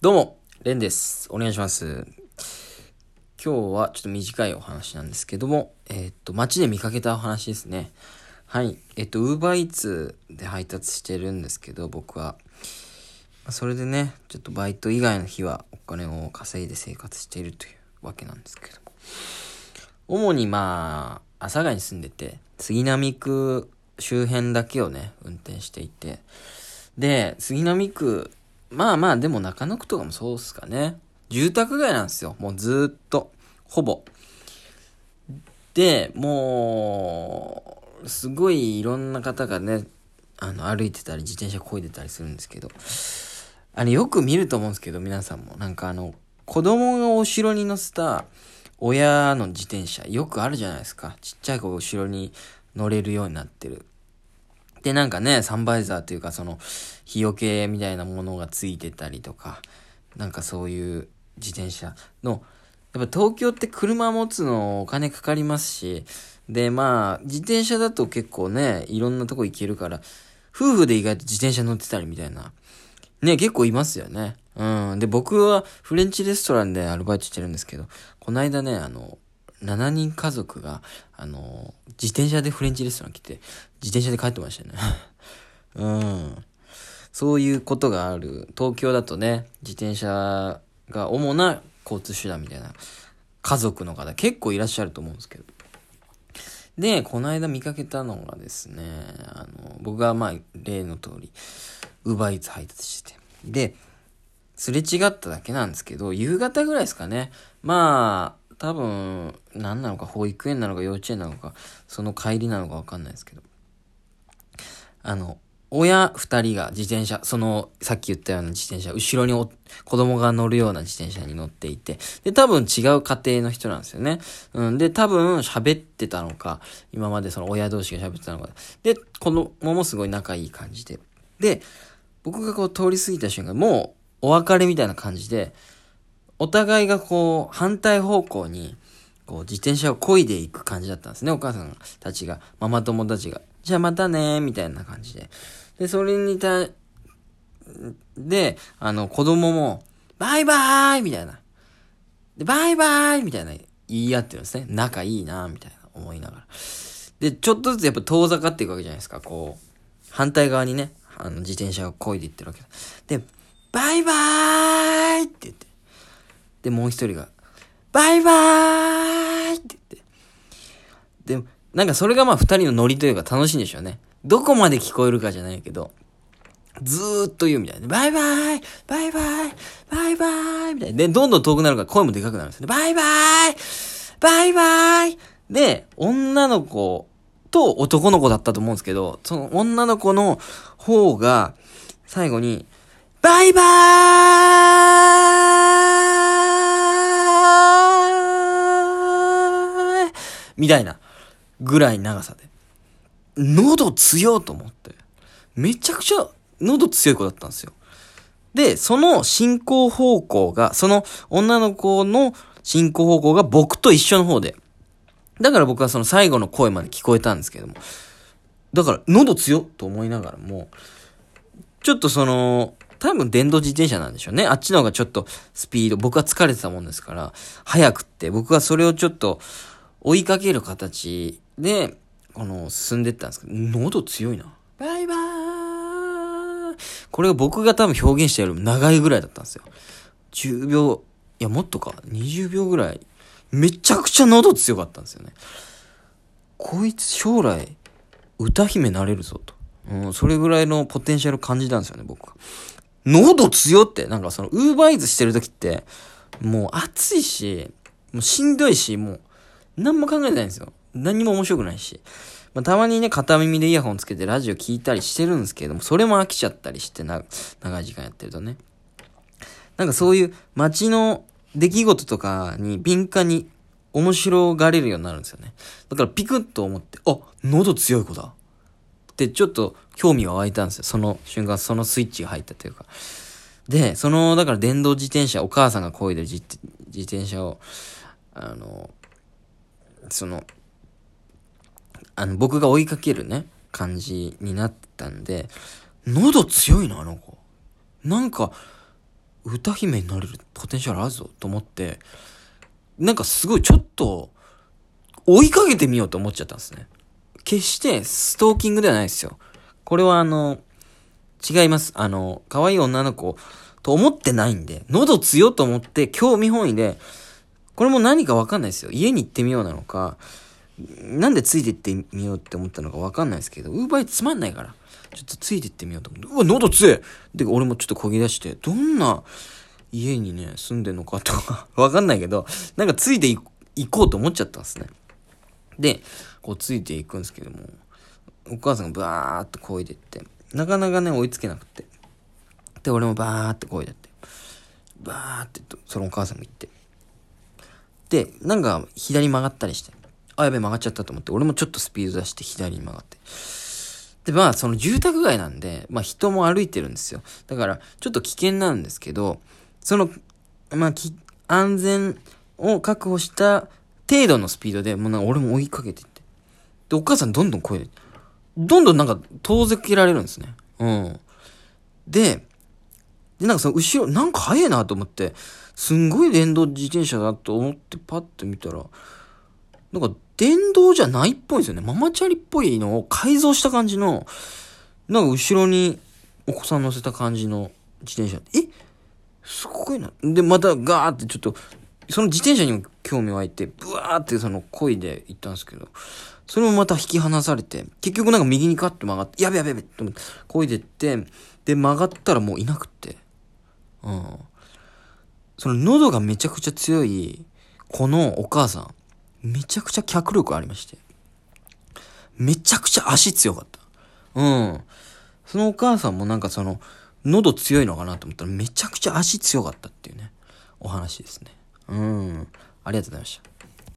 どうも、レンです。お願いします。今日はちょっと短いお話なんですけども、えーっと、街で見かけたお話ですね。はい。えっと、ウーバーイーツで配達してるんですけど、僕は。それでね、ちょっとバイト以外の日はお金を稼いで生活しているというわけなんですけども。主にまあ、阿佐ヶ谷に住んでて、杉並区周辺だけをね、運転していて、で、杉並区、まあまあ、でも中野区とかもそうっすかね。住宅街なんですよ。もうずっと。ほぼ。で、もう、すごいいろんな方がね、あの、歩いてたり、自転車漕いでたりするんですけど、あれよく見ると思うんですけど、皆さんも。なんかあの、子供が後ろに乗せた親の自転車、よくあるじゃないですか。ちっちゃい子が後ろに乗れるようになってる。で、なんかね、サンバイザーというか、その、日よけみたいなものがついてたりとか、なんかそういう自転車の、やっぱ東京って車持つのお金かかりますし、で、まあ、自転車だと結構ね、いろんなとこ行けるから、夫婦で意外と自転車乗ってたりみたいな、ね、結構いますよね。うん。で、僕はフレンチレストランでアルバイトしてるんですけど、この間ね、あの、7人家族が、あの、自転車でフレンチレストラン来て、自転車で帰ってましたよね。うん。そういうことがある。東京だとね、自転車が主な交通手段みたいな家族の方結構いらっしゃると思うんですけど。で、この間見かけたのがですね、あの、僕がまあ、例の通り、ウーバーイーツ配達してて。で、すれ違っただけなんですけど、夕方ぐらいですかね。まあ、多分、何なのか、保育園なのか、幼稚園なのか、その帰りなのかわかんないですけど。あの、親二人が自転車、その、さっき言ったような自転車、後ろにお子供が乗るような自転車に乗っていて、で、多分違う家庭の人なんですよね。うん、で、多分喋ってたのか、今までその親同士が喋ってたのか。で、子供もすごい仲いい感じで。で、僕がこう通り過ぎた瞬間、もうお別れみたいな感じで、お互いがこう、反対方向に、こう、自転車を漕いでいく感じだったんですね、お母さんたちが、ママ友たちが。じゃあまたねみたいな感じで。で、それにた、で、あの、子供も、バイバーイみたいな。で、バイバーイみたいな言い合ってるんですね。仲いいなみたいな思いながら。で、ちょっとずつやっぱ遠ざかっていくわけじゃないですか、こう。反対側にね、あの、自転車が漕いでいってるわけだ。で、バイバーイって言って。で、もう一人が、バイバーイって言って。で、なんかそれがまあ二人のノリというか楽しいんでしょうね。どこまで聞こえるかじゃないけど、ずーっと言うみたいな。バイバイバイバイバイバイみたいな。で、どんどん遠くなるから声もでかくなるんですよね。バイバイバイバイで、女の子と男の子だったと思うんですけど、その女の子の方が、最後に、バイバーイみたいなぐらい長さで。喉強と思って。めちゃくちゃ喉強い子だったんですよ。で、その進行方向が、その女の子の進行方向が僕と一緒の方で。だから僕はその最後の声まで聞こえたんですけども。だから喉強と思いながらも、ちょっとその、多分電動自転車なんでしょうね。あっちの方がちょっとスピード、僕は疲れてたもんですから、速くって、僕はそれをちょっと追いかける形で、この、進んでったんですけど、喉強いな。バイバーイこれが僕が多分表現したよりも長いぐらいだったんですよ。10秒、いやもっとか、20秒ぐらい。めちゃくちゃ喉強かったんですよね。こいつ将来、歌姫なれるぞと。うん、それぐらいのポテンシャル感じたんですよね、僕。喉強って、なんかその、ウーバーイーツしてる時って、もう暑いし、もうしんどいし、もう、何も考えてないんですよ。何も面白くないし。まあ、たまにね、片耳でイヤホンつけてラジオ聞いたりしてるんですけれども、それも飽きちゃったりしてな、長い時間やってるとね。なんかそういう街の出来事とかに敏感に面白がれるようになるんですよね。だからピクッと思って、あ、喉強い子だ。ってちょっと興味が湧いたんですよ。その瞬間、そのスイッチが入ったというか。で、その、だから電動自転車、お母さんが漕いでる自転車を、あの、その、あの、僕が追いかけるね、感じになったんで、喉強いな、あの子。なんか、歌姫になれるポテンシャルあるぞと思って、なんかすごいちょっと追いかけてみようと思っちゃったんですね。決してストーキングではないですよ。これはあの、違います。あの、可愛い女の子と思ってないんで、喉強と思って興味本位で、これも何かわかんないですよ。家に行ってみようなのか、なんでついてってみようって思ったのかわかんないですけど、ウーバーイつまんないから、ちょっとついてってみようと思って、うわ、喉強いで、俺もちょっとこぎ出して、どんな家にね、住んでんのかとか わかんないけど、なんかついていこうと思っちゃったんですね。で、こうついていくんですけども、お母さんがバーってこいでって、なかなかね、追いつけなくて。で、俺もバーってこいでって、バーってとそのお母さんも行って。で、なんか左曲がったりして、あ、やべえ曲がっちゃったと思って、俺もちょっとスピード出して左に曲がって。で、まあ、その住宅街なんで、まあ人も歩いてるんですよ。だから、ちょっと危険なんですけど、その、まあ、き、安全を確保した程度のスピードで、もうなんか俺も追いかけてって。で、お母さんどんどん声、どんどんなんか遠ざけられるんですね。うん。で、で、なんかその後ろ、なんか速いなと思って、すんごい電動自転車だと思ってパッと見たら、なんか電動じゃないっぽいんですよね。ママチャリっぽいのを改造した感じの、なんか後ろにお子さん乗せた感じの自転車。え？すごいな。で、またガーってちょっと、その自転車にも興味湧いて、ブワーってその恋で行ったんですけど、それもまた引き離されて、結局なんか右にカッと曲がって、やべやべやべって思って、漕いでって、で、曲がったらもういなくって。うん。その喉がめちゃくちゃ強い、このお母さん、めちゃくちゃ脚力ありまして。めちゃくちゃ足強かった。うん。そのお母さんもなんかその、喉強いのかなと思ったらめちゃくちゃ足強かったっていうね、お話ですね。うん。ありがとうございました。